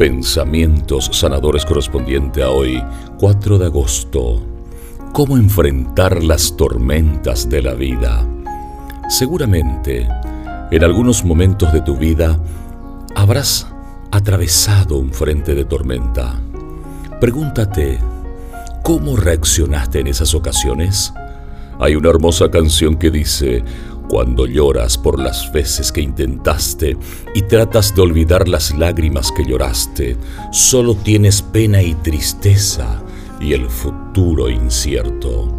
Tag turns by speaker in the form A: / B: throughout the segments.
A: Pensamientos sanadores correspondiente a hoy, 4 de agosto. ¿Cómo enfrentar las tormentas de la vida? Seguramente, en algunos momentos de tu vida, habrás atravesado un frente de tormenta. Pregúntate, ¿cómo reaccionaste en esas ocasiones? Hay una hermosa canción que dice, cuando lloras por las veces que intentaste y tratas de olvidar las lágrimas que lloraste, solo tienes pena y tristeza y el futuro incierto.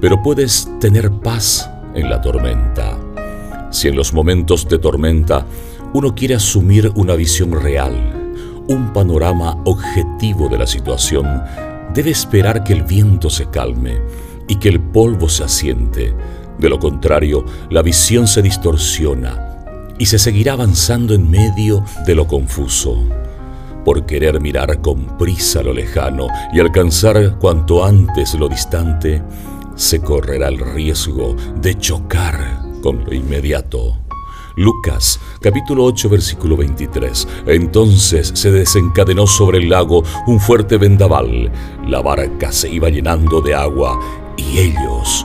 A: Pero puedes tener paz en la tormenta. Si en los momentos de tormenta uno quiere asumir una visión real, un panorama objetivo de la situación, debe esperar que el viento se calme y que el polvo se asiente de lo contrario, la visión se distorsiona y se seguirá avanzando en medio de lo confuso. Por querer mirar con prisa lo lejano y alcanzar cuanto antes lo distante, se correrá el riesgo de chocar con lo inmediato. Lucas capítulo 8 versículo 23. Entonces se desencadenó sobre el lago un fuerte vendaval. La barca se iba llenando de agua y ellos